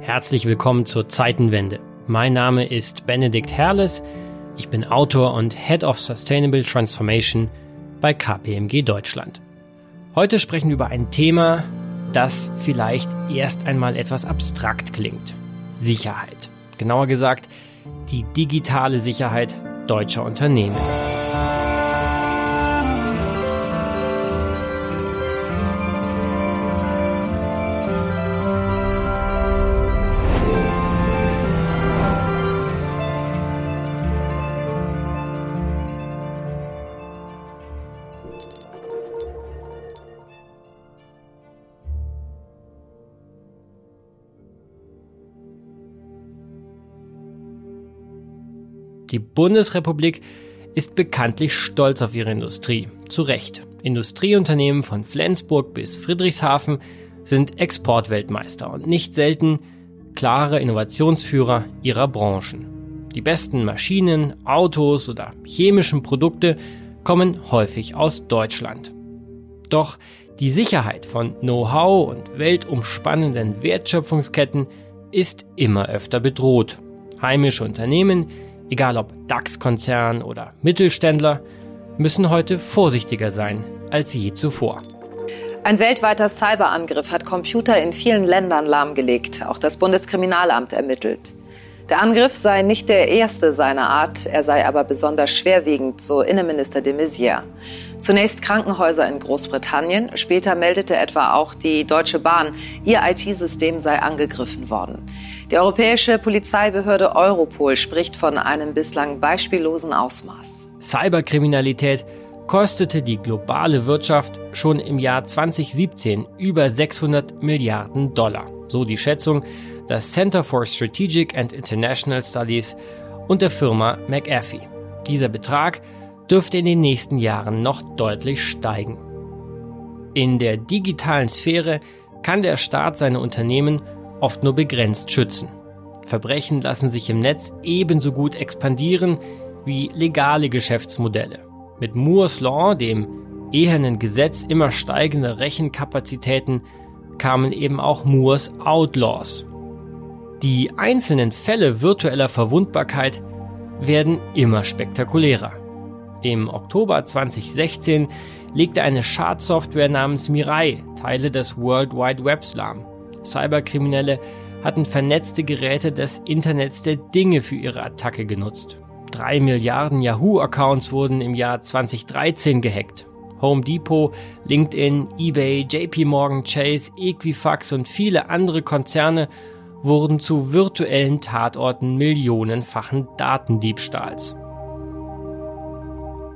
Herzlich willkommen zur Zeitenwende. Mein Name ist Benedikt Herles. Ich bin Autor und Head of Sustainable Transformation bei KPMG Deutschland. Heute sprechen wir über ein Thema, das vielleicht erst einmal etwas abstrakt klingt. Sicherheit. Genauer gesagt, die digitale Sicherheit deutscher Unternehmen. Die Bundesrepublik ist bekanntlich stolz auf ihre Industrie. Zu Recht. Industrieunternehmen von Flensburg bis Friedrichshafen sind Exportweltmeister und nicht selten klare Innovationsführer ihrer Branchen. Die besten Maschinen, Autos oder chemischen Produkte kommen häufig aus Deutschland. Doch die Sicherheit von Know-how und weltumspannenden Wertschöpfungsketten ist immer öfter bedroht. Heimische Unternehmen egal ob DAX-Konzern oder Mittelständler, müssen heute vorsichtiger sein als je zuvor. Ein weltweiter Cyberangriff hat Computer in vielen Ländern lahmgelegt. Auch das Bundeskriminalamt ermittelt. Der Angriff sei nicht der erste seiner Art, er sei aber besonders schwerwiegend, so Innenminister de Maizière. Zunächst Krankenhäuser in Großbritannien, später meldete etwa auch die Deutsche Bahn, ihr IT-System sei angegriffen worden. Die europäische Polizeibehörde Europol spricht von einem bislang beispiellosen Ausmaß. Cyberkriminalität kostete die globale Wirtschaft schon im Jahr 2017 über 600 Milliarden Dollar. So die Schätzung des Center for Strategic and International Studies und der Firma McAfee. Dieser Betrag dürfte in den nächsten Jahren noch deutlich steigen. In der digitalen Sphäre kann der Staat seine Unternehmen oft nur begrenzt schützen. Verbrechen lassen sich im Netz ebenso gut expandieren wie legale Geschäftsmodelle. Mit Moore's Law, dem ehernen Gesetz immer steigender Rechenkapazitäten, kamen eben auch Moores Outlaws. Die einzelnen Fälle virtueller Verwundbarkeit werden immer spektakulärer. Im Oktober 2016 legte eine Schadsoftware namens Mirai Teile des World Wide Webs lahm. Cyberkriminelle hatten vernetzte Geräte des Internets der Dinge für ihre Attacke genutzt. Drei Milliarden Yahoo-Accounts wurden im Jahr 2013 gehackt. Home Depot, LinkedIn, eBay, JP Morgan Chase, Equifax und viele andere Konzerne wurden zu virtuellen Tatorten millionenfachen Datendiebstahls.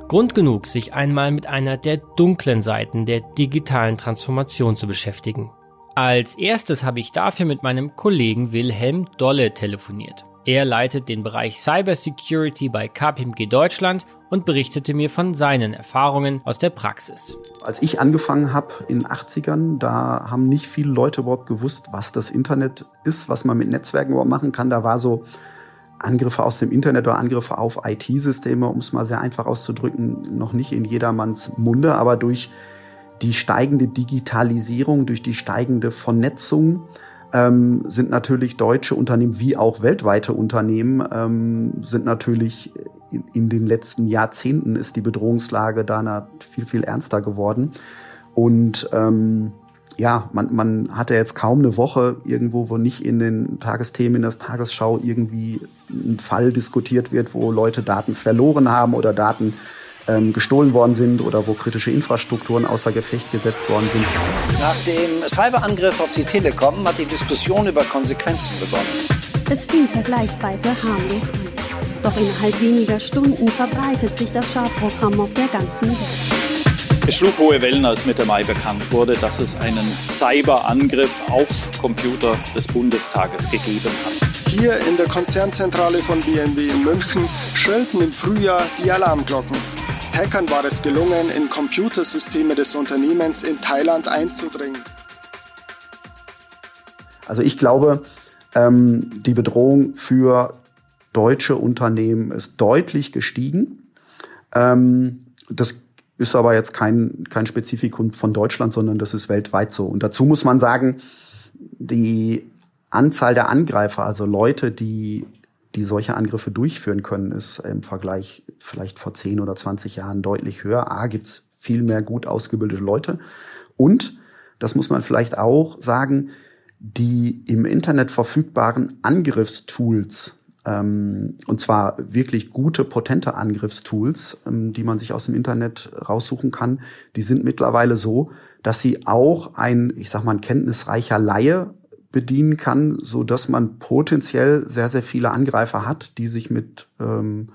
Grund genug, sich einmal mit einer der dunklen Seiten der digitalen Transformation zu beschäftigen. Als erstes habe ich dafür mit meinem Kollegen Wilhelm Dolle telefoniert. Er leitet den Bereich Cybersecurity bei KPMG Deutschland und berichtete mir von seinen Erfahrungen aus der Praxis. Als ich angefangen habe in den 80ern, da haben nicht viele Leute überhaupt gewusst, was das Internet ist, was man mit Netzwerken überhaupt machen kann. Da war so Angriffe aus dem Internet oder Angriffe auf IT-Systeme, um es mal sehr einfach auszudrücken, noch nicht in jedermanns Munde, aber durch die steigende Digitalisierung, durch die steigende Vernetzung ähm, sind natürlich deutsche Unternehmen wie auch weltweite Unternehmen ähm, sind natürlich in, in, den letzten Jahrzehnten ist die Bedrohungslage da viel, viel ernster geworden. Und ähm, ja, man, man hatte jetzt kaum eine Woche irgendwo, wo nicht in den Tagesthemen, in der Tagesschau irgendwie ein Fall diskutiert wird, wo Leute Daten verloren haben oder Daten ähm, gestohlen worden sind oder wo kritische Infrastrukturen außer Gefecht gesetzt worden sind. Nach dem Cyberangriff auf die Telekom hat die Diskussion über Konsequenzen begonnen. Es fing vergleichsweise harmlos an. Doch innerhalb weniger Stunden verbreitet sich das Schadprogramm auf der ganzen Welt. Es schlug hohe Wellen, als Mitte Mai bekannt wurde, dass es einen Cyberangriff auf Computer des Bundestages gegeben hat. Hier in der Konzernzentrale von BMW in München schrillten im Frühjahr die Alarmglocken. Hackern war es gelungen, in Computersysteme des Unternehmens in Thailand einzudringen. Also ich glaube, ähm, die Bedrohung für deutsche Unternehmen ist deutlich gestiegen. Ähm, das ist aber jetzt kein, kein Spezifikum von Deutschland, sondern das ist weltweit so. Und dazu muss man sagen, die Anzahl der Angreifer, also Leute, die die solche Angriffe durchführen können, ist im Vergleich vielleicht vor 10 oder 20 Jahren deutlich höher. A, gibt's viel mehr gut ausgebildete Leute. Und, das muss man vielleicht auch sagen, die im Internet verfügbaren Angriffstools, ähm, und zwar wirklich gute, potente Angriffstools, ähm, die man sich aus dem Internet raussuchen kann, die sind mittlerweile so, dass sie auch ein, ich sag mal, ein kenntnisreicher Laie bedienen kann, so dass man potenziell sehr, sehr viele Angreifer hat, die sich mit ähm,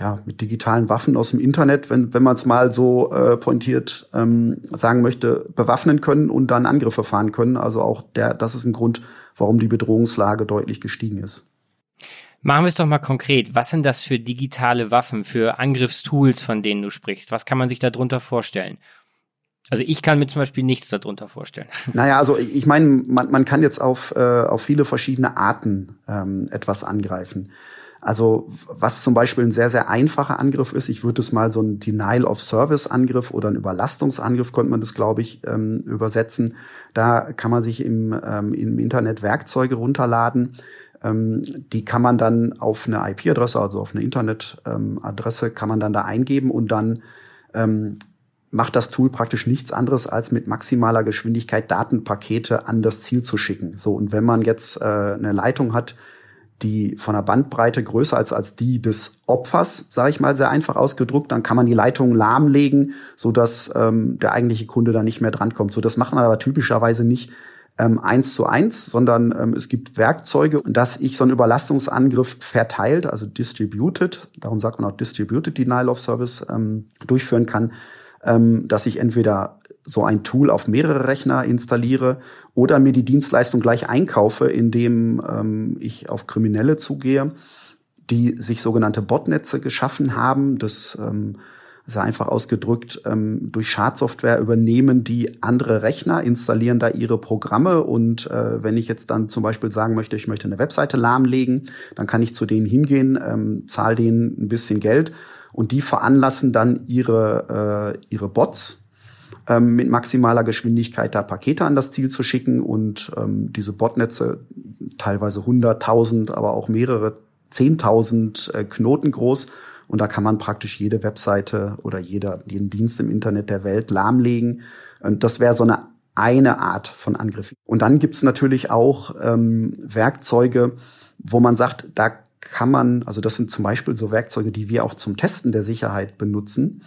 ja, mit digitalen Waffen aus dem Internet, wenn, wenn man es mal so äh, pointiert ähm, sagen möchte, bewaffnen können und dann Angriffe fahren können. Also auch der, das ist ein Grund, warum die Bedrohungslage deutlich gestiegen ist. Machen wir es doch mal konkret. Was sind das für digitale Waffen, für Angriffstools, von denen du sprichst? Was kann man sich darunter vorstellen? Also ich kann mir zum Beispiel nichts darunter vorstellen. Naja, also ich meine, man, man kann jetzt auf, äh, auf viele verschiedene Arten ähm, etwas angreifen. Also was zum Beispiel ein sehr, sehr einfacher Angriff ist, ich würde es mal so ein Denial-of-Service-Angriff oder ein Überlastungsangriff, könnte man das, glaube ich, ähm, übersetzen. Da kann man sich im, ähm, im Internet Werkzeuge runterladen. Ähm, die kann man dann auf eine IP-Adresse, also auf eine Internetadresse, ähm, kann man dann da eingeben und dann ähm, macht das Tool praktisch nichts anderes, als mit maximaler Geschwindigkeit Datenpakete an das Ziel zu schicken. So, und wenn man jetzt äh, eine Leitung hat, die von der Bandbreite größer als als die des Opfers, sage ich mal sehr einfach ausgedruckt, dann kann man die Leitung lahmlegen, so dass ähm, der eigentliche Kunde da nicht mehr drankommt. So das macht man aber typischerweise nicht ähm, eins zu eins, sondern ähm, es gibt Werkzeuge, dass ich so einen Überlastungsangriff verteilt, also distributed, darum sagt man auch distributed Denial of Service ähm, durchführen kann, ähm, dass ich entweder so ein Tool auf mehrere Rechner installiere oder mir die Dienstleistung gleich einkaufe, indem ähm, ich auf Kriminelle zugehe, die sich sogenannte Botnetze geschaffen haben. Das ähm, ist einfach ausgedrückt, ähm, durch Schadsoftware übernehmen die andere Rechner, installieren da ihre Programme und äh, wenn ich jetzt dann zum Beispiel sagen möchte, ich möchte eine Webseite lahmlegen, dann kann ich zu denen hingehen, ähm, zahle denen ein bisschen Geld und die veranlassen dann ihre, äh, ihre Bots, ähm, mit maximaler Geschwindigkeit da Pakete an das Ziel zu schicken und ähm, diese Botnetze, teilweise 100.000, aber auch mehrere 10.000 äh, Knoten groß. Und da kann man praktisch jede Webseite oder jeder, jeden Dienst im Internet der Welt lahmlegen. Und das wäre so eine eine Art von Angriff. Und dann gibt's natürlich auch ähm, Werkzeuge, wo man sagt, da kann man, also das sind zum Beispiel so Werkzeuge, die wir auch zum Testen der Sicherheit benutzen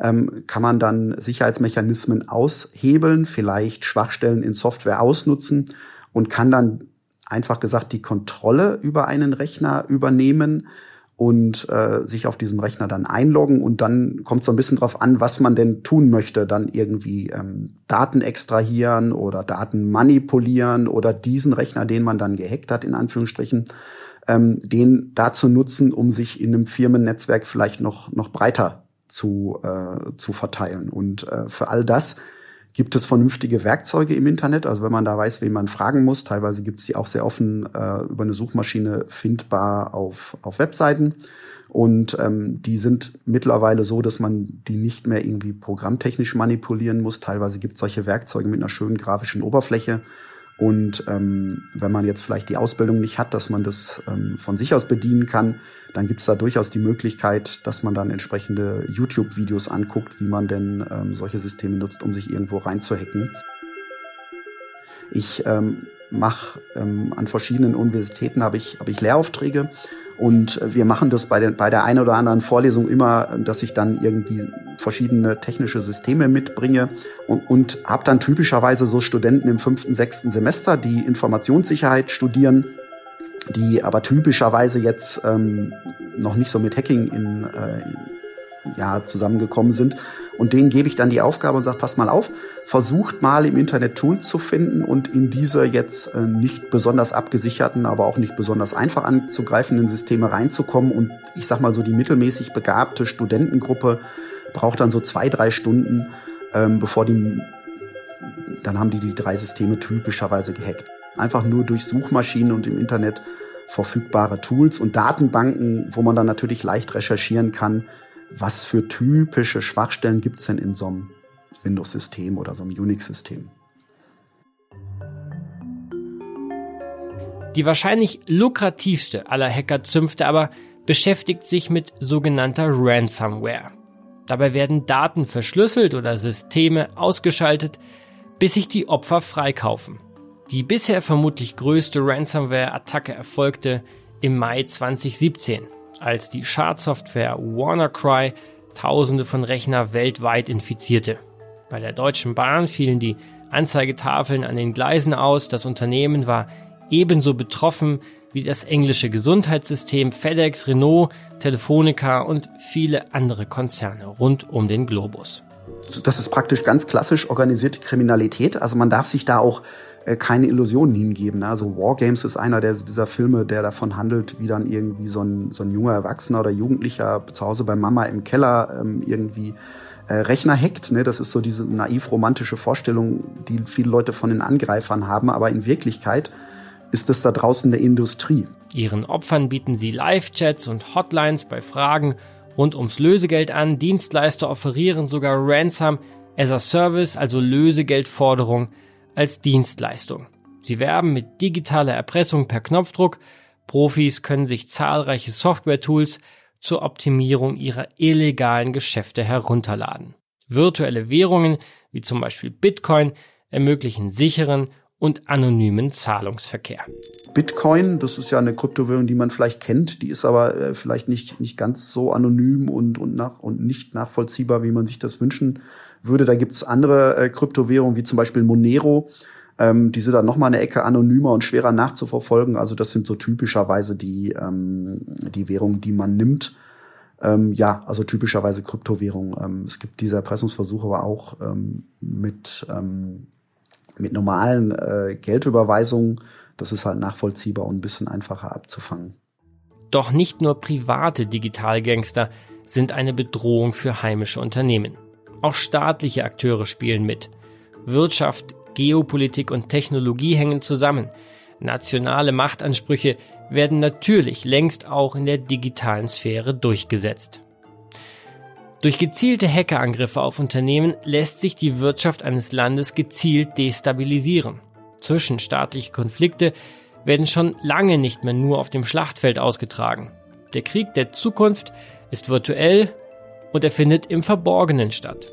ähm, kann man dann Sicherheitsmechanismen aushebeln, vielleicht Schwachstellen in Software ausnutzen und kann dann einfach gesagt die Kontrolle über einen Rechner übernehmen und äh, sich auf diesem Rechner dann einloggen. Und dann kommt so ein bisschen drauf an, was man denn tun möchte, dann irgendwie ähm, Daten extrahieren oder Daten manipulieren oder diesen Rechner, den man dann gehackt hat, in Anführungsstrichen, ähm, den dazu nutzen, um sich in einem Firmennetzwerk vielleicht noch noch breiter zu, äh, zu verteilen. Und äh, für all das gibt es vernünftige Werkzeuge im Internet. Also wenn man da weiß, wen man fragen muss, teilweise gibt es die auch sehr offen äh, über eine Suchmaschine findbar auf, auf Webseiten. Und ähm, die sind mittlerweile so, dass man die nicht mehr irgendwie programmtechnisch manipulieren muss. Teilweise gibt es solche Werkzeuge mit einer schönen grafischen Oberfläche, und ähm, wenn man jetzt vielleicht die Ausbildung nicht hat, dass man das ähm, von sich aus bedienen kann, dann gibt es da durchaus die Möglichkeit, dass man dann entsprechende YouTube-Videos anguckt, wie man denn ähm, solche Systeme nutzt, um sich irgendwo reinzuhacken. Ich ähm, mache ähm, an verschiedenen Universitäten habe ich, hab ich Lehraufträge und wir machen das bei, den, bei der einen oder anderen Vorlesung immer, dass ich dann irgendwie verschiedene technische Systeme mitbringe und, und habe dann typischerweise so Studenten im fünften, sechsten Semester, die Informationssicherheit studieren, die aber typischerweise jetzt ähm, noch nicht so mit Hacking in, äh, ja, zusammengekommen sind. Und denen gebe ich dann die Aufgabe und sage, pass mal auf, versucht mal im Internet Tools zu finden und in diese jetzt äh, nicht besonders abgesicherten, aber auch nicht besonders einfach anzugreifenden Systeme reinzukommen. Und ich sag mal so, die mittelmäßig begabte Studentengruppe braucht dann so zwei, drei Stunden, ähm, bevor die, dann haben die die drei Systeme typischerweise gehackt. Einfach nur durch Suchmaschinen und im Internet verfügbare Tools und Datenbanken, wo man dann natürlich leicht recherchieren kann, was für typische Schwachstellen gibt es denn in so einem Windows-System oder so einem Unix-System. Die wahrscheinlich lukrativste aller Hackerzünfte aber beschäftigt sich mit sogenannter Ransomware. Dabei werden Daten verschlüsselt oder Systeme ausgeschaltet, bis sich die Opfer freikaufen. Die bisher vermutlich größte Ransomware-Attacke erfolgte im Mai 2017, als die Schadsoftware WannaCry Tausende von Rechner weltweit infizierte. Bei der Deutschen Bahn fielen die Anzeigetafeln an den Gleisen aus. Das Unternehmen war ebenso betroffen wie das englische Gesundheitssystem, FedEx, Renault, Telefonica und viele andere Konzerne rund um den Globus. Das ist praktisch ganz klassisch organisierte Kriminalität. Also man darf sich da auch keine Illusionen hingeben. Ne? Also Wargames ist einer der, dieser Filme, der davon handelt, wie dann irgendwie so ein, so ein junger Erwachsener oder Jugendlicher zu Hause bei Mama im Keller ähm, irgendwie äh, Rechner hackt. Ne? Das ist so diese naiv-romantische Vorstellung, die viele Leute von den Angreifern haben. Aber in Wirklichkeit ist es da draußen der Industrie. Ihren Opfern bieten sie Live-Chats und Hotlines bei Fragen rund ums Lösegeld an. Dienstleister offerieren sogar Ransom as a Service, also Lösegeldforderung als Dienstleistung. Sie werben mit digitaler Erpressung per Knopfdruck. Profis können sich zahlreiche Software-Tools zur Optimierung ihrer illegalen Geschäfte herunterladen. Virtuelle Währungen, wie zum Beispiel Bitcoin, ermöglichen sicheren und anonymen Zahlungsverkehr. Bitcoin, das ist ja eine Kryptowährung, die man vielleicht kennt, die ist aber äh, vielleicht nicht, nicht ganz so anonym und, und, nach, und nicht nachvollziehbar, wie man sich das wünschen würde. Da gibt's andere äh, Kryptowährungen, wie zum Beispiel Monero. Ähm, die sind dann noch mal eine Ecke anonymer und schwerer nachzuverfolgen. Also das sind so typischerweise die, ähm, die Währungen, die man nimmt. Ähm, ja, also typischerweise Kryptowährungen. Ähm, es gibt diese Erpressungsversuche aber auch ähm, mit, ähm, mit normalen äh, Geldüberweisungen. Das ist halt nachvollziehbar und ein bisschen einfacher abzufangen. Doch nicht nur private Digitalgangster sind eine Bedrohung für heimische Unternehmen. Auch staatliche Akteure spielen mit. Wirtschaft, Geopolitik und Technologie hängen zusammen. Nationale Machtansprüche werden natürlich längst auch in der digitalen Sphäre durchgesetzt. Durch gezielte Hackerangriffe auf Unternehmen lässt sich die Wirtschaft eines Landes gezielt destabilisieren. Zwischenstaatliche Konflikte werden schon lange nicht mehr nur auf dem Schlachtfeld ausgetragen. Der Krieg der Zukunft ist virtuell und er findet im Verborgenen statt.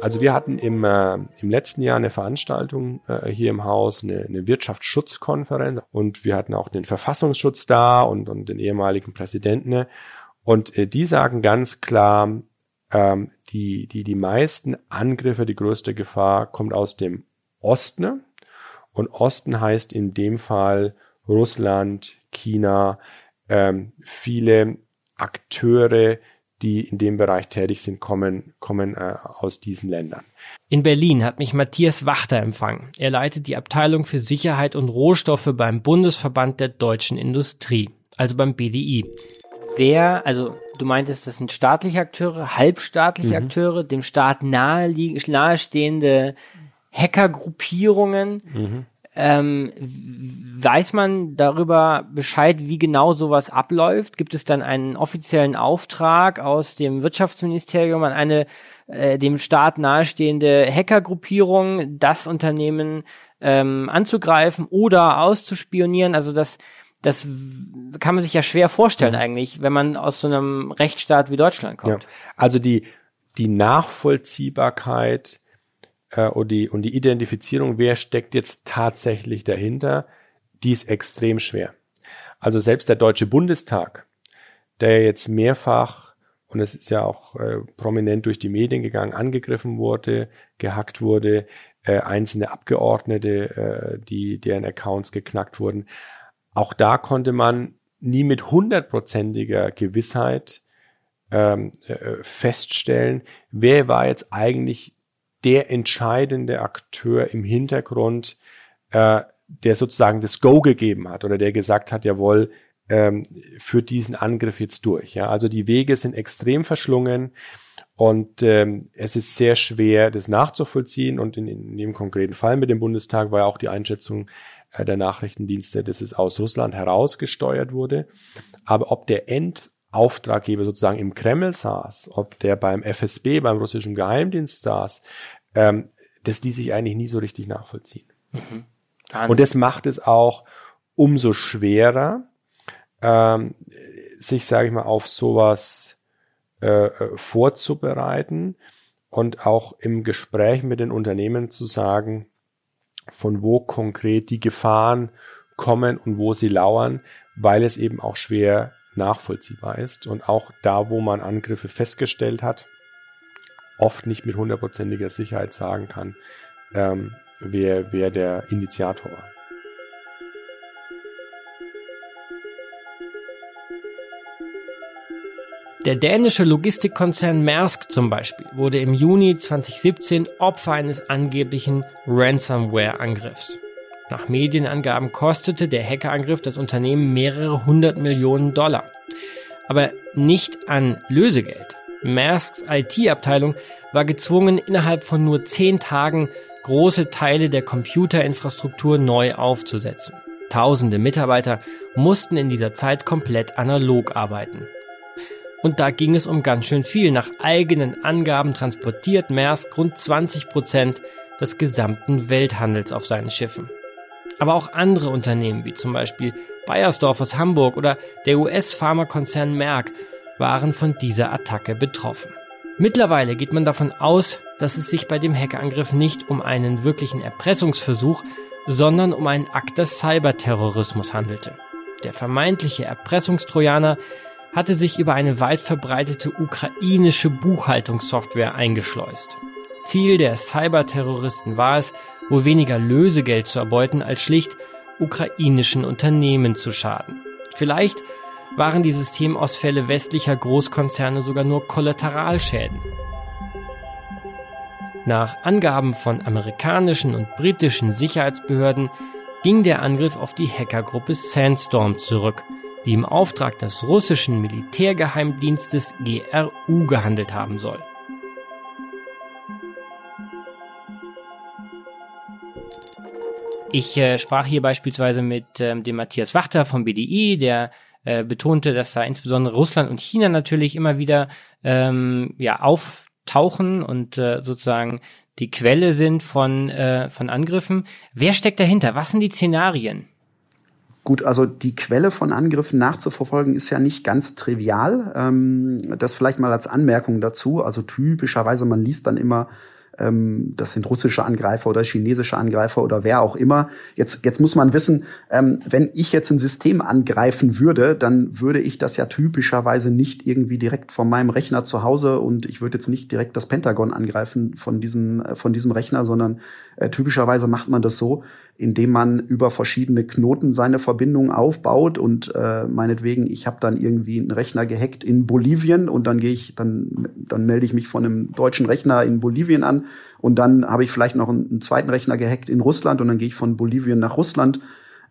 Also wir hatten im, äh, im letzten Jahr eine Veranstaltung äh, hier im Haus, eine, eine Wirtschaftsschutzkonferenz und wir hatten auch den Verfassungsschutz da und, und den ehemaligen Präsidenten. Und äh, die sagen ganz klar, ähm, die, die, die meisten Angriffe, die größte Gefahr kommt aus dem Osten. Und Osten heißt in dem Fall Russland, China, ähm, viele Akteure, die in dem Bereich tätig sind, kommen, kommen äh, aus diesen Ländern. In Berlin hat mich Matthias Wachter empfangen. Er leitet die Abteilung für Sicherheit und Rohstoffe beim Bundesverband der deutschen Industrie, also beim BDI. Wer, also du meintest, das sind staatliche Akteure, halbstaatliche mhm. Akteure, dem Staat nahe, nahestehende Hackergruppierungen. Mhm. Ähm, weiß man darüber Bescheid, wie genau sowas abläuft? Gibt es dann einen offiziellen Auftrag aus dem Wirtschaftsministerium an eine äh, dem Staat nahestehende Hackergruppierung, das Unternehmen ähm, anzugreifen oder auszuspionieren? Also das das kann man sich ja schwer vorstellen mhm. eigentlich, wenn man aus so einem Rechtsstaat wie Deutschland kommt. Ja. Also die die Nachvollziehbarkeit äh, und, die, und die Identifizierung, wer steckt jetzt tatsächlich dahinter, die ist extrem schwer. Also selbst der Deutsche Bundestag, der jetzt mehrfach, und es ist ja auch äh, prominent durch die Medien gegangen, angegriffen wurde, gehackt wurde, äh, einzelne Abgeordnete, äh, die deren Accounts geknackt wurden. Auch da konnte man nie mit hundertprozentiger Gewissheit ähm, äh, feststellen, wer war jetzt eigentlich der entscheidende Akteur im Hintergrund, äh, der sozusagen das Go gegeben hat oder der gesagt hat, jawohl, ähm, führt diesen Angriff jetzt durch. Ja, also die Wege sind extrem verschlungen und ähm, es ist sehr schwer, das nachzuvollziehen. Und in, in dem konkreten Fall mit dem Bundestag war ja auch die Einschätzung äh, der Nachrichtendienste, dass es aus Russland herausgesteuert wurde. Aber ob der Endauftraggeber sozusagen im Kreml saß, ob der beim FSB, beim russischen Geheimdienst saß, ähm, das ließ sich eigentlich nie so richtig nachvollziehen. Mhm. Und das macht es auch umso schwerer, ähm, sich, sage ich mal, auf sowas äh, äh, vorzubereiten und auch im Gespräch mit den Unternehmen zu sagen, von wo konkret die Gefahren kommen und wo sie lauern, weil es eben auch schwer nachvollziehbar ist und auch da, wo man Angriffe festgestellt hat, oft nicht mit hundertprozentiger Sicherheit sagen kann, ähm, wer, wer der Initiator war. Der dänische Logistikkonzern Maersk zum Beispiel wurde im Juni 2017 Opfer eines angeblichen Ransomware-Angriffs. Nach Medienangaben kostete der Hackerangriff das Unternehmen mehrere hundert Millionen Dollar. Aber nicht an Lösegeld. Maersks IT-Abteilung war gezwungen, innerhalb von nur zehn Tagen große Teile der Computerinfrastruktur neu aufzusetzen. Tausende Mitarbeiter mussten in dieser Zeit komplett analog arbeiten. Und da ging es um ganz schön viel. Nach eigenen Angaben transportiert Maersk rund 20 Prozent des gesamten Welthandels auf seinen Schiffen. Aber auch andere Unternehmen, wie zum Beispiel Bayersdorf aus Hamburg oder der US-Pharmakonzern Merck, waren von dieser Attacke betroffen. Mittlerweile geht man davon aus, dass es sich bei dem Hackerangriff nicht um einen wirklichen Erpressungsversuch, sondern um einen Akt des Cyberterrorismus handelte. Der vermeintliche Erpressungstrojaner hatte sich über eine weit verbreitete ukrainische Buchhaltungssoftware eingeschleust. Ziel der Cyberterroristen war es, wohl weniger Lösegeld zu erbeuten, als schlicht ukrainischen Unternehmen zu schaden. Vielleicht waren die Systemausfälle westlicher Großkonzerne sogar nur Kollateralschäden. Nach Angaben von amerikanischen und britischen Sicherheitsbehörden ging der Angriff auf die Hackergruppe Sandstorm zurück – die im Auftrag des russischen Militärgeheimdienstes GRU gehandelt haben soll. Ich äh, sprach hier beispielsweise mit ähm, dem Matthias Wachter vom BDI, der äh, betonte, dass da insbesondere Russland und China natürlich immer wieder ähm, ja, auftauchen und äh, sozusagen die Quelle sind von, äh, von Angriffen. Wer steckt dahinter? Was sind die Szenarien? Gut, also die Quelle von Angriffen nachzuverfolgen ist ja nicht ganz trivial. Ähm, das vielleicht mal als Anmerkung dazu. Also typischerweise, man liest dann immer, ähm, das sind russische Angreifer oder chinesische Angreifer oder wer auch immer. Jetzt, jetzt muss man wissen, ähm, wenn ich jetzt ein System angreifen würde, dann würde ich das ja typischerweise nicht irgendwie direkt von meinem Rechner zu Hause und ich würde jetzt nicht direkt das Pentagon angreifen von diesem, äh, von diesem Rechner, sondern äh, typischerweise macht man das so, indem man über verschiedene Knoten seine Verbindung aufbaut und äh, meinetwegen, ich habe dann irgendwie einen Rechner gehackt in Bolivien und dann gehe ich, dann, dann melde ich mich von einem deutschen Rechner in Bolivien an und dann habe ich vielleicht noch einen, einen, zweiten Rechner gehackt in Russland und dann gehe ich von Bolivien nach Russland.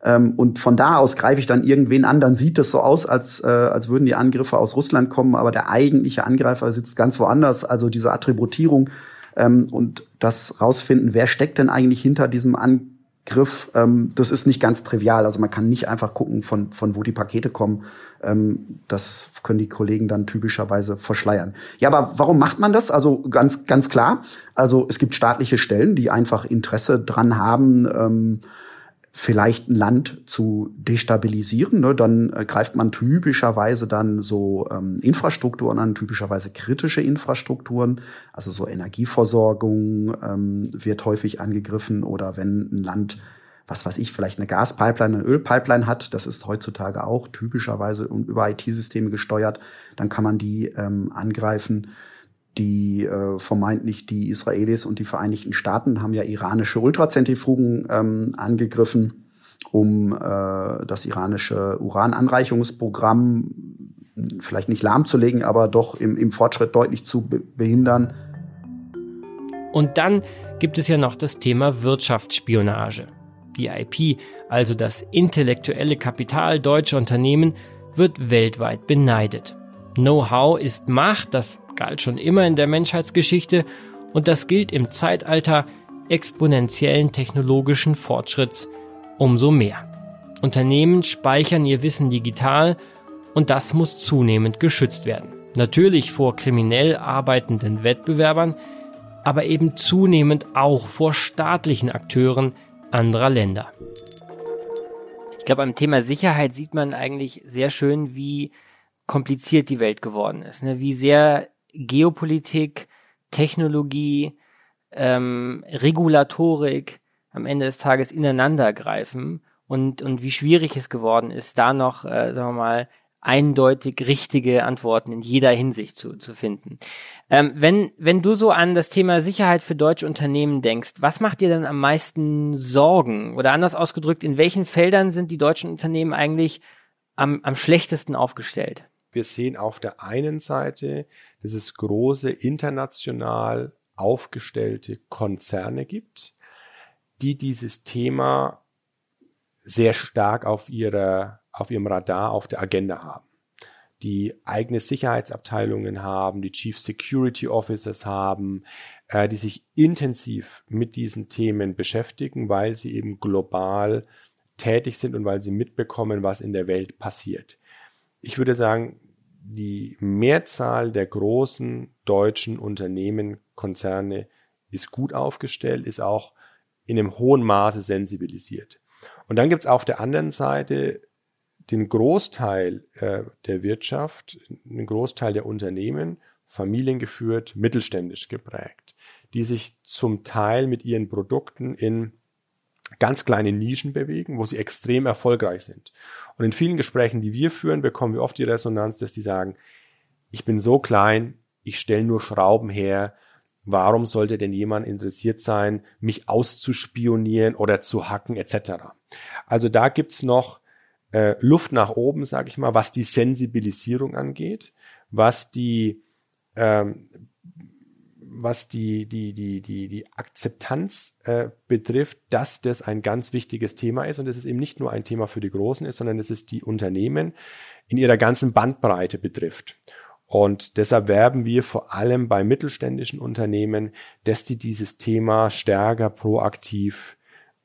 Ähm, und von da aus greife ich dann irgendwen an, dann sieht es so aus, als, äh, als würden die Angriffe aus Russland kommen, aber der eigentliche Angreifer sitzt ganz woanders, also diese Attributierung. Ähm, und das rausfinden, wer steckt denn eigentlich hinter diesem Angriff Griff, ähm, das ist nicht ganz trivial. Also man kann nicht einfach gucken, von, von wo die Pakete kommen. Ähm, das können die Kollegen dann typischerweise verschleiern. Ja, aber warum macht man das? Also ganz, ganz klar. Also es gibt staatliche Stellen, die einfach Interesse dran haben, ähm, vielleicht ein Land zu destabilisieren. Ne? Dann äh, greift man typischerweise dann so ähm, Infrastrukturen an, typischerweise kritische Infrastrukturen, also so Energieversorgung ähm, wird häufig angegriffen oder wenn ein Land was weiß ich, vielleicht eine Gaspipeline, eine Ölpipeline hat, das ist heutzutage auch typischerweise über IT-Systeme gesteuert, dann kann man die ähm, angreifen die äh, vermeintlich die Israelis und die Vereinigten Staaten haben ja iranische Ultrazentrifugen ähm, angegriffen, um äh, das iranische Urananreichungsprogramm vielleicht nicht lahmzulegen, aber doch im, im Fortschritt deutlich zu be behindern. Und dann gibt es ja noch das Thema Wirtschaftsspionage. Die IP, also das intellektuelle Kapital deutscher Unternehmen, wird weltweit beneidet. Know-how ist Macht, das galt schon immer in der Menschheitsgeschichte und das gilt im Zeitalter exponentiellen technologischen Fortschritts umso mehr. Unternehmen speichern ihr Wissen digital und das muss zunehmend geschützt werden. Natürlich vor kriminell arbeitenden Wettbewerbern, aber eben zunehmend auch vor staatlichen Akteuren anderer Länder glaube, am Thema Sicherheit sieht man eigentlich sehr schön, wie kompliziert die Welt geworden ist, ne? wie sehr Geopolitik, Technologie, ähm, Regulatorik am Ende des Tages ineinander greifen und, und wie schwierig es geworden ist, da noch, äh, sagen wir mal, eindeutig richtige Antworten in jeder Hinsicht zu, zu finden. Ähm, wenn, wenn du so an das Thema Sicherheit für deutsche Unternehmen denkst, was macht dir denn am meisten Sorgen? Oder anders ausgedrückt, in welchen Feldern sind die deutschen Unternehmen eigentlich am, am schlechtesten aufgestellt? Wir sehen auf der einen Seite, dass es große international aufgestellte Konzerne gibt, die dieses Thema sehr stark auf ihrer, auf ihrem Radar, auf der Agenda haben. Die eigene Sicherheitsabteilungen haben, die Chief Security Officers haben, äh, die sich intensiv mit diesen Themen beschäftigen, weil sie eben global tätig sind und weil sie mitbekommen, was in der Welt passiert. Ich würde sagen, die Mehrzahl der großen deutschen Unternehmen, Konzerne ist gut aufgestellt, ist auch in einem hohen Maße sensibilisiert. Und dann gibt's auf der anderen Seite den Großteil äh, der Wirtschaft, den Großteil der Unternehmen, familiengeführt, mittelständisch geprägt, die sich zum Teil mit ihren Produkten in ganz kleine Nischen bewegen, wo sie extrem erfolgreich sind. Und in vielen Gesprächen, die wir führen, bekommen wir oft die Resonanz, dass die sagen, ich bin so klein, ich stelle nur Schrauben her, warum sollte denn jemand interessiert sein, mich auszuspionieren oder zu hacken etc. Also da gibt's noch äh, Luft nach oben, sage ich mal, was die Sensibilisierung angeht, was die ähm, was die, die, die, die, die Akzeptanz äh, betrifft, dass das ein ganz wichtiges Thema ist und dass es eben nicht nur ein Thema für die Großen ist, sondern dass es die Unternehmen in ihrer ganzen Bandbreite betrifft. Und deshalb werben wir vor allem bei mittelständischen Unternehmen, dass die dieses Thema stärker proaktiv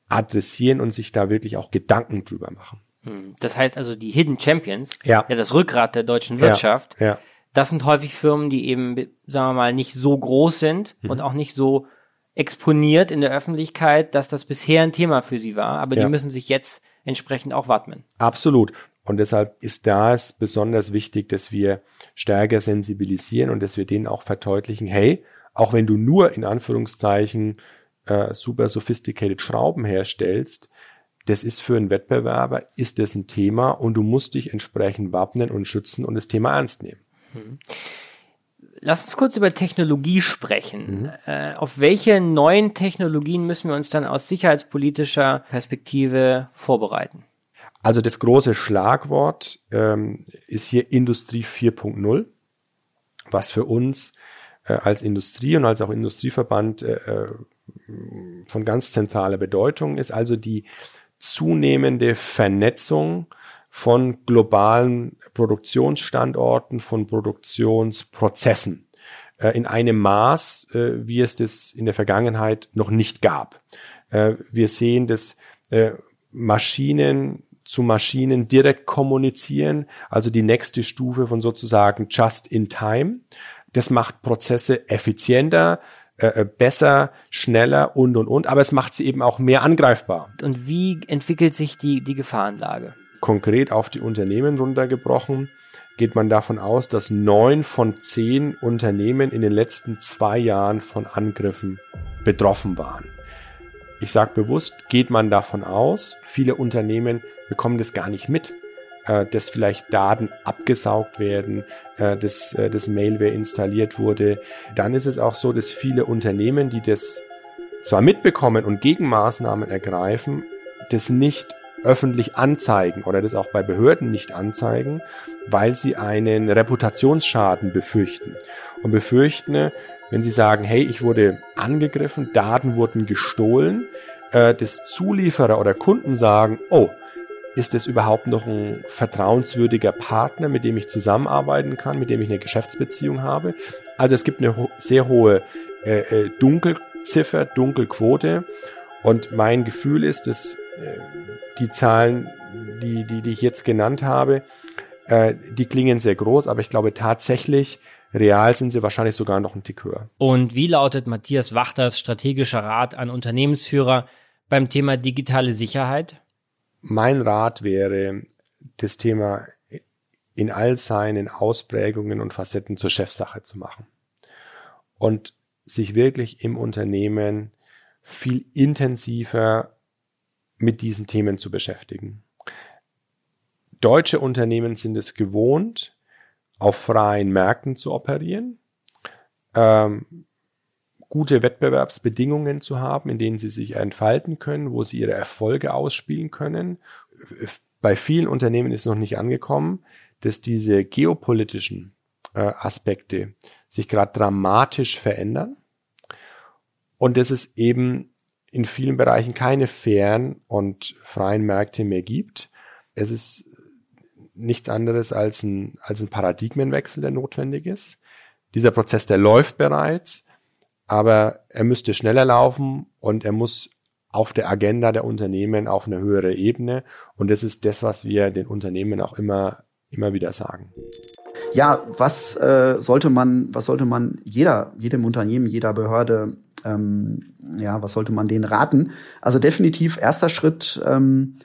adressieren und sich da wirklich auch Gedanken drüber machen. Hm. Das heißt also, die Hidden Champions, ja, ja das Rückgrat der deutschen Wirtschaft, ja, ja. Das sind häufig Firmen, die eben, sagen wir mal, nicht so groß sind mhm. und auch nicht so exponiert in der Öffentlichkeit, dass das bisher ein Thema für sie war, aber ja. die müssen sich jetzt entsprechend auch wappnen. Absolut. Und deshalb ist da es besonders wichtig, dass wir stärker sensibilisieren und dass wir denen auch verdeutlichen, hey, auch wenn du nur in Anführungszeichen äh, super sophisticated Schrauben herstellst, das ist für einen Wettbewerber, ist das ein Thema und du musst dich entsprechend wappnen und schützen und das Thema ernst nehmen. Mhm. Lass uns kurz über Technologie sprechen. Mhm. Äh, auf welche neuen Technologien müssen wir uns dann aus sicherheitspolitischer Perspektive vorbereiten? Also das große Schlagwort ähm, ist hier Industrie 4.0, was für uns äh, als Industrie und als auch Industrieverband äh, äh von ganz zentraler Bedeutung ist, also die zunehmende Vernetzung von globalen Produktionsstandorten, von Produktionsprozessen äh, in einem Maß, äh, wie es das in der Vergangenheit noch nicht gab. Äh, wir sehen, dass Maschinen zu Maschinen direkt kommunizieren, also die nächste Stufe von sozusagen Just in Time. Das macht Prozesse effizienter, besser, schneller und und und, aber es macht sie eben auch mehr angreifbar. Und wie entwickelt sich die, die Gefahrenlage? Konkret auf die Unternehmen runtergebrochen, geht man davon aus, dass neun von zehn Unternehmen in den letzten zwei Jahren von Angriffen betroffen waren. Ich sage bewusst, geht man davon aus, viele Unternehmen bekommen das gar nicht mit äh, dass vielleicht Daten abgesaugt werden, äh, dass äh, das Mailware installiert wurde. Dann ist es auch so, dass viele Unternehmen, die das zwar mitbekommen und Gegenmaßnahmen ergreifen, das nicht öffentlich anzeigen oder das auch bei Behörden nicht anzeigen, weil sie einen Reputationsschaden befürchten. Und befürchten, wenn sie sagen, hey, ich wurde angegriffen, Daten wurden gestohlen, äh, dass Zulieferer oder Kunden sagen, oh, ist es überhaupt noch ein vertrauenswürdiger Partner, mit dem ich zusammenarbeiten kann, mit dem ich eine Geschäftsbeziehung habe. Also es gibt eine sehr hohe äh, äh, Dunkelziffer, Dunkelquote. Und mein Gefühl ist, dass die Zahlen, die, die, die ich jetzt genannt habe, äh, die klingen sehr groß, aber ich glaube tatsächlich, real sind sie wahrscheinlich sogar noch ein Tick höher. Und wie lautet Matthias Wachters strategischer Rat an Unternehmensführer beim Thema digitale Sicherheit? mein Rat wäre, das Thema in all seinen Ausprägungen und Facetten zur Chefsache zu machen. Und sich wirklich im Unternehmen viel intensiver mit diesen Themen zu beschäftigen. Deutsche Unternehmen sind es gewohnt, auf freien Märkten zu operieren, ähm, gute Wettbewerbsbedingungen zu haben, in denen sie sich entfalten können, wo sie ihre Erfolge ausspielen können. Bei vielen Unternehmen ist noch nicht angekommen, dass diese geopolitischen äh, Aspekte sich gerade dramatisch verändern und dass es eben in vielen Bereichen keine fairen und freien Märkte mehr gibt. Es ist nichts anderes als ein, als ein Paradigmenwechsel, der notwendig ist. Dieser Prozess, der läuft bereits, aber er müsste schneller laufen und er muss auf der Agenda der Unternehmen auf eine höhere Ebene. Und das ist das, was wir den Unternehmen auch immer, immer wieder sagen. Ja, was äh, sollte man, was sollte man jeder, jedem Unternehmen, jeder Behörde, ähm, ja, was sollte man denen raten? Also definitiv erster Schritt, ähm,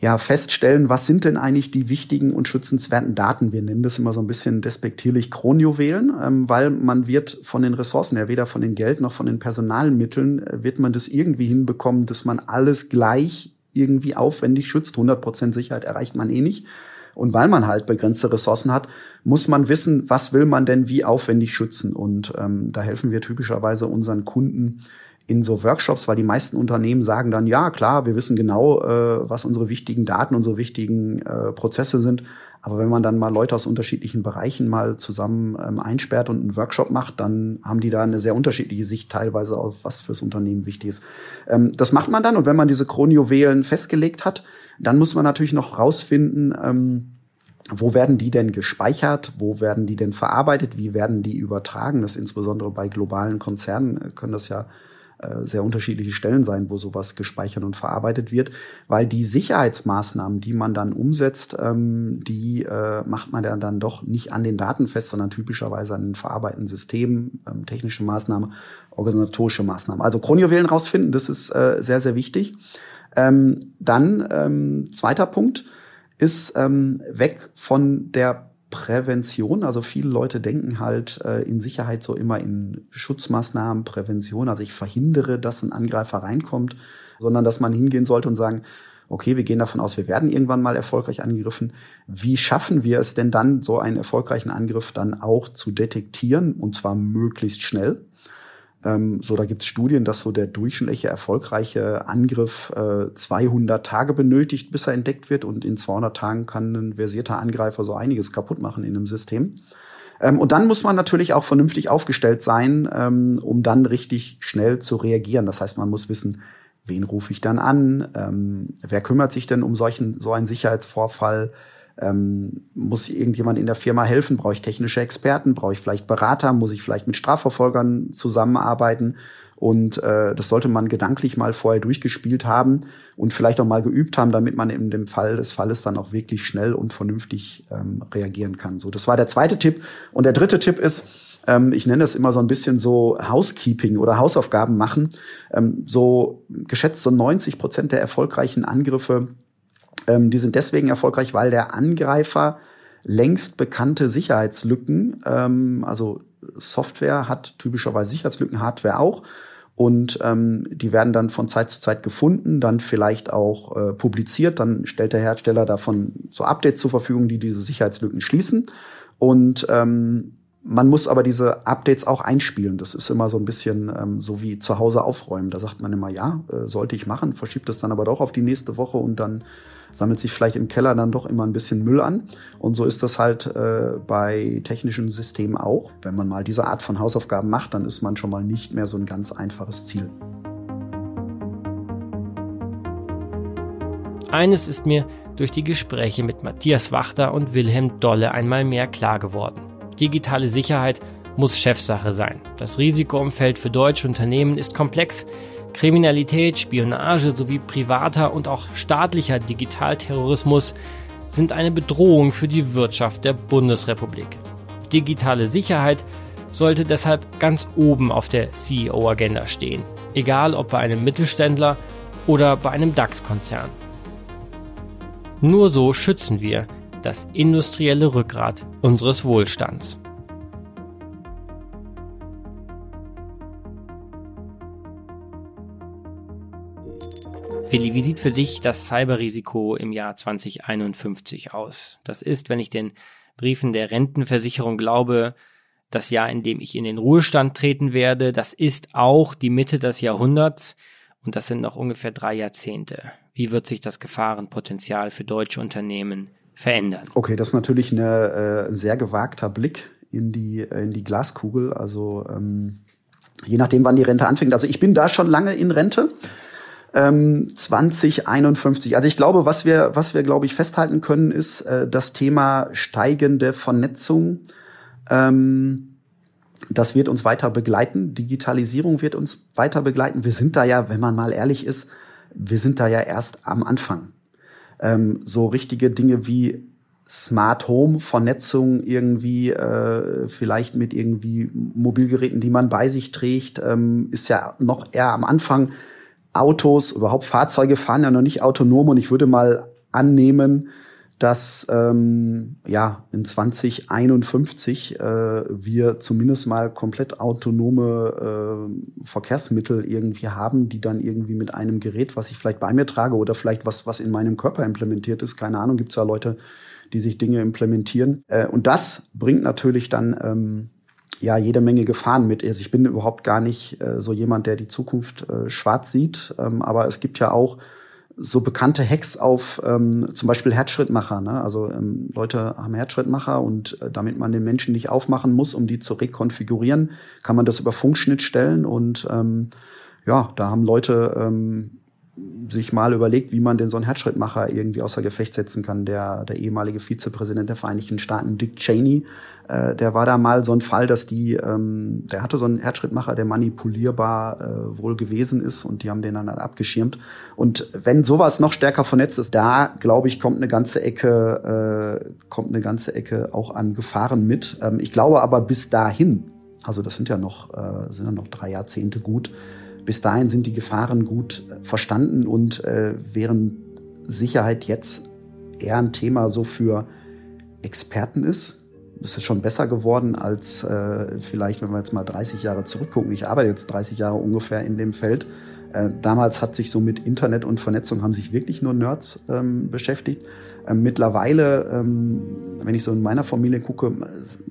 ja, feststellen, was sind denn eigentlich die wichtigen und schützenswerten Daten. Wir nennen das immer so ein bisschen despektierlich Kronjuwelen, ähm, weil man wird von den Ressourcen her, weder von den Geld noch von den Personalmitteln, äh, wird man das irgendwie hinbekommen, dass man alles gleich irgendwie aufwendig schützt. 100% Sicherheit erreicht man eh nicht. Und weil man halt begrenzte Ressourcen hat, muss man wissen, was will man denn wie aufwendig schützen. Und ähm, da helfen wir typischerweise unseren Kunden in so Workshops, weil die meisten Unternehmen sagen dann, ja klar, wir wissen genau, äh, was unsere wichtigen Daten, unsere wichtigen äh, Prozesse sind. Aber wenn man dann mal Leute aus unterschiedlichen Bereichen mal zusammen ähm, einsperrt und einen Workshop macht, dann haben die da eine sehr unterschiedliche Sicht teilweise auf, was fürs Unternehmen wichtig ist. Ähm, das macht man dann und wenn man diese Kronjuwelen festgelegt hat, dann muss man natürlich noch rausfinden, ähm, wo werden die denn gespeichert? Wo werden die denn verarbeitet? Wie werden die übertragen? Das insbesondere bei globalen Konzernen äh, können das ja äh, sehr unterschiedliche Stellen sein, wo sowas gespeichert und verarbeitet wird, weil die Sicherheitsmaßnahmen, die man dann umsetzt, ähm, die äh, macht man ja dann doch nicht an den Daten fest, sondern typischerweise an den verarbeitenden Systemen, ähm, technische Maßnahmen, organisatorische Maßnahmen. Also Kronjuwelen rausfinden, das ist äh, sehr, sehr wichtig. Ähm, dann ähm, zweiter Punkt ist ähm, weg von der Prävention. Also viele Leute denken halt äh, in Sicherheit so immer in Schutzmaßnahmen, Prävention. Also ich verhindere, dass ein Angreifer reinkommt, sondern dass man hingehen sollte und sagen, okay, wir gehen davon aus, wir werden irgendwann mal erfolgreich angegriffen. Wie schaffen wir es denn dann, so einen erfolgreichen Angriff dann auch zu detektieren und zwar möglichst schnell? Ähm, so, da gibt es Studien, dass so der durchschnittliche erfolgreiche Angriff äh, 200 Tage benötigt, bis er entdeckt wird. Und in 200 Tagen kann ein versierter Angreifer so einiges kaputt machen in einem System. Ähm, und dann muss man natürlich auch vernünftig aufgestellt sein, ähm, um dann richtig schnell zu reagieren. Das heißt, man muss wissen, wen rufe ich dann an? Ähm, wer kümmert sich denn um solchen, so einen Sicherheitsvorfall? Ähm, muss irgendjemand in der Firma helfen? Brauche ich technische Experten? Brauche ich vielleicht Berater? Muss ich vielleicht mit Strafverfolgern zusammenarbeiten? Und äh, das sollte man gedanklich mal vorher durchgespielt haben und vielleicht auch mal geübt haben, damit man in dem Fall des Falles dann auch wirklich schnell und vernünftig ähm, reagieren kann. So, das war der zweite Tipp. Und der dritte Tipp ist, ähm, ich nenne das immer so ein bisschen so Housekeeping oder Hausaufgaben machen. Ähm, so geschätzt so 90 Prozent der erfolgreichen Angriffe ähm, die sind deswegen erfolgreich, weil der Angreifer längst bekannte Sicherheitslücken, ähm, also Software hat typischerweise Sicherheitslücken, Hardware auch. Und ähm, die werden dann von Zeit zu Zeit gefunden, dann vielleicht auch äh, publiziert. Dann stellt der Hersteller davon so Updates zur Verfügung, die diese Sicherheitslücken schließen. Und ähm, man muss aber diese Updates auch einspielen. Das ist immer so ein bisschen ähm, so wie zu Hause aufräumen. Da sagt man immer, ja, äh, sollte ich machen, verschiebt es dann aber doch auf die nächste Woche und dann sammelt sich vielleicht im Keller dann doch immer ein bisschen Müll an. Und so ist das halt äh, bei technischen Systemen auch. Wenn man mal diese Art von Hausaufgaben macht, dann ist man schon mal nicht mehr so ein ganz einfaches Ziel. Eines ist mir durch die Gespräche mit Matthias Wachter und Wilhelm Dolle einmal mehr klar geworden. Digitale Sicherheit muss Chefsache sein. Das Risikoumfeld für deutsche Unternehmen ist komplex. Kriminalität, Spionage sowie privater und auch staatlicher Digitalterrorismus sind eine Bedrohung für die Wirtschaft der Bundesrepublik. Digitale Sicherheit sollte deshalb ganz oben auf der CEO-Agenda stehen, egal ob bei einem Mittelständler oder bei einem DAX-Konzern. Nur so schützen wir das industrielle Rückgrat unseres Wohlstands. Willi, wie sieht für dich das Cyberrisiko im Jahr 2051 aus? Das ist, wenn ich den Briefen der Rentenversicherung glaube, das Jahr, in dem ich in den Ruhestand treten werde. Das ist auch die Mitte des Jahrhunderts und das sind noch ungefähr drei Jahrzehnte. Wie wird sich das Gefahrenpotenzial für deutsche Unternehmen verändern? Okay, das ist natürlich ein äh, sehr gewagter Blick in die, äh, in die Glaskugel. Also ähm, je nachdem, wann die Rente anfängt. Also ich bin da schon lange in Rente ähm, 2051. Also ich glaube, was wir, was wir, glaube ich, festhalten können, ist äh, das Thema steigende Vernetzung. Ähm, das wird uns weiter begleiten. Digitalisierung wird uns weiter begleiten. Wir sind da ja, wenn man mal ehrlich ist, wir sind da ja erst am Anfang. Ähm, so richtige Dinge wie Smart Home Vernetzung irgendwie äh, vielleicht mit irgendwie Mobilgeräten, die man bei sich trägt, ähm, ist ja noch eher am Anfang. Autos, überhaupt Fahrzeuge fahren ja noch nicht autonom und ich würde mal annehmen, dass ähm, ja in 2051 äh, wir zumindest mal komplett autonome äh, Verkehrsmittel irgendwie haben, die dann irgendwie mit einem Gerät, was ich vielleicht bei mir trage oder vielleicht was was in meinem Körper implementiert ist, keine Ahnung, gibt es ja Leute, die sich Dinge implementieren. Äh, und das bringt natürlich dann ähm, ja jede Menge Gefahren mit. Also ich bin überhaupt gar nicht äh, so jemand, der die Zukunft äh, schwarz sieht, ähm, aber es gibt ja auch so bekannte Hacks auf ähm, zum Beispiel Herzschrittmacher. Ne? Also ähm, Leute haben Herzschrittmacher und äh, damit man den Menschen nicht aufmachen muss, um die zu rekonfigurieren, kann man das über Funkschnittstellen und ähm, ja, da haben Leute ähm, sich mal überlegt, wie man den so einen Herzschrittmacher irgendwie außer Gefecht setzen kann. Der, der ehemalige Vizepräsident der Vereinigten Staaten, Dick Cheney, äh, der war da mal so ein Fall, dass die, ähm, der hatte so einen Herzschrittmacher, der manipulierbar äh, wohl gewesen ist und die haben den dann halt abgeschirmt. Und wenn sowas noch stärker vernetzt ist, da glaube ich, kommt eine ganze Ecke, äh, kommt eine ganze Ecke auch an Gefahren mit. Ähm, ich glaube aber bis dahin, also das sind ja noch, äh, sind ja noch drei Jahrzehnte gut, bis dahin sind die Gefahren gut verstanden und äh, während Sicherheit jetzt eher ein Thema so für Experten ist. Es ist schon besser geworden als äh, vielleicht, wenn wir jetzt mal 30 Jahre zurückgucken. Ich arbeite jetzt 30 Jahre ungefähr in dem Feld. Äh, damals hat sich so mit Internet und Vernetzung haben sich wirklich nur Nerds ähm, beschäftigt. Ähm, mittlerweile, ähm, wenn ich so in meiner Familie gucke,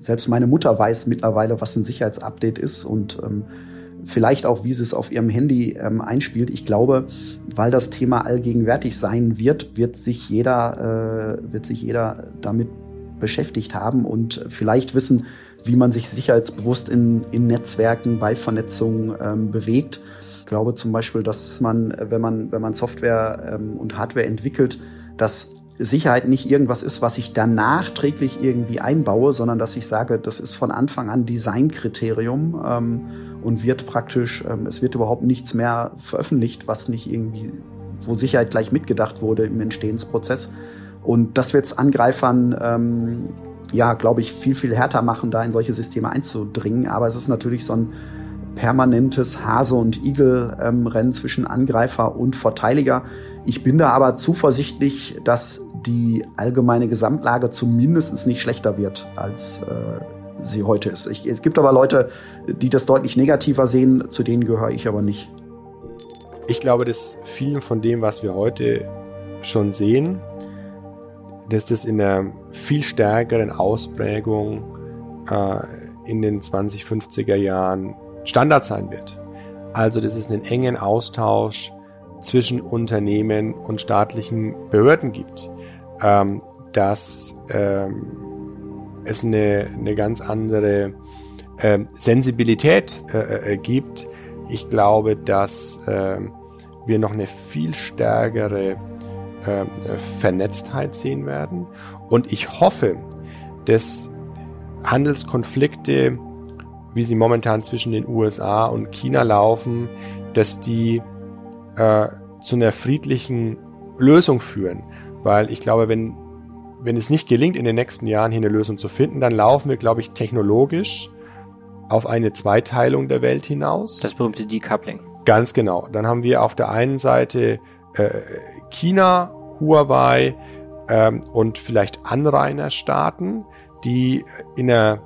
selbst meine Mutter weiß mittlerweile, was ein Sicherheitsupdate ist und ähm, vielleicht auch, wie sie es auf ihrem Handy ähm, einspielt. Ich glaube, weil das Thema allgegenwärtig sein wird, wird sich jeder, äh, wird sich jeder damit beschäftigt haben und vielleicht wissen, wie man sich sicherheitsbewusst in, in Netzwerken bei Vernetzung ähm, bewegt. Ich glaube zum Beispiel, dass man, wenn man, wenn man Software ähm, und Hardware entwickelt, dass Sicherheit nicht irgendwas ist, was ich dann nachträglich irgendwie einbaue, sondern dass ich sage, das ist von Anfang an Designkriterium. Ähm, und wird praktisch, ähm, es wird überhaupt nichts mehr veröffentlicht, was nicht irgendwie, wo Sicherheit gleich mitgedacht wurde im Entstehensprozess. Und das wird es Angreifern, ähm, ja, glaube ich, viel, viel härter machen, da in solche Systeme einzudringen. Aber es ist natürlich so ein permanentes Hase- und Igel-Rennen ähm, zwischen Angreifer und Verteidiger. Ich bin da aber zuversichtlich, dass die allgemeine Gesamtlage zumindest nicht schlechter wird als äh, sie heute ist. Ich, es gibt aber Leute, die das deutlich negativer sehen, zu denen gehöre ich aber nicht. Ich glaube, dass viel von dem, was wir heute schon sehen, dass das in einer viel stärkeren Ausprägung äh, in den 2050er Jahren Standard sein wird. Also, dass es einen engen Austausch zwischen Unternehmen und staatlichen Behörden gibt. Ähm, dass ähm, es eine, eine ganz andere äh, Sensibilität äh, äh, gibt. Ich glaube, dass äh, wir noch eine viel stärkere äh, Vernetztheit sehen werden. Und ich hoffe, dass Handelskonflikte, wie sie momentan zwischen den USA und China laufen, dass die äh, zu einer friedlichen Lösung führen. Weil ich glaube, wenn wenn es nicht gelingt, in den nächsten Jahren hier eine Lösung zu finden, dann laufen wir, glaube ich, technologisch auf eine Zweiteilung der Welt hinaus. Das berühmte Decoupling. Ganz genau. Dann haben wir auf der einen Seite äh, China, Huawei, ähm, und vielleicht Anrainerstaaten, die in einer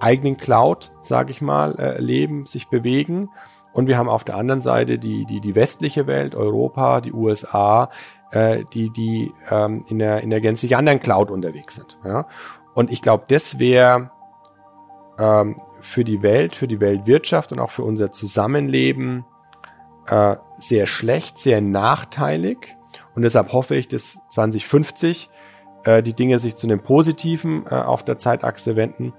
eigenen Cloud, sage ich mal, äh, leben, sich bewegen. Und wir haben auf der anderen Seite die, die, die westliche Welt, Europa, die USA, äh, die, die ähm, in, der, in der gänzlich anderen Cloud unterwegs sind. Ja? Und ich glaube, das wäre ähm, für die Welt, für die Weltwirtschaft und auch für unser Zusammenleben äh, sehr schlecht, sehr nachteilig. Und deshalb hoffe ich, dass 2050 äh, die Dinge sich zu einem Positiven äh, auf der Zeitachse wenden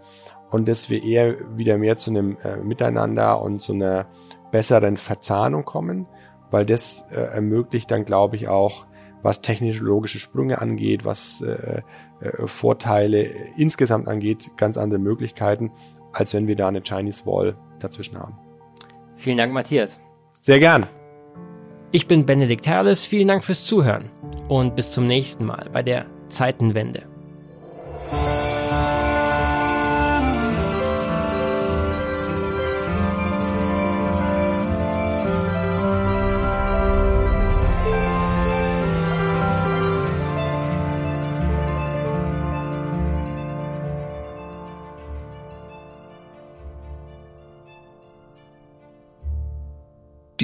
und dass wir eher wieder mehr zu einem äh, Miteinander und zu einer besseren Verzahnung kommen, weil das äh, ermöglicht dann, glaube ich, auch, was technologische Sprünge angeht, was äh, äh, Vorteile insgesamt angeht, ganz andere Möglichkeiten, als wenn wir da eine Chinese Wall dazwischen haben. Vielen Dank, Matthias. Sehr gern. Ich bin Benedikt Herles, vielen Dank fürs Zuhören und bis zum nächsten Mal bei der Zeitenwende.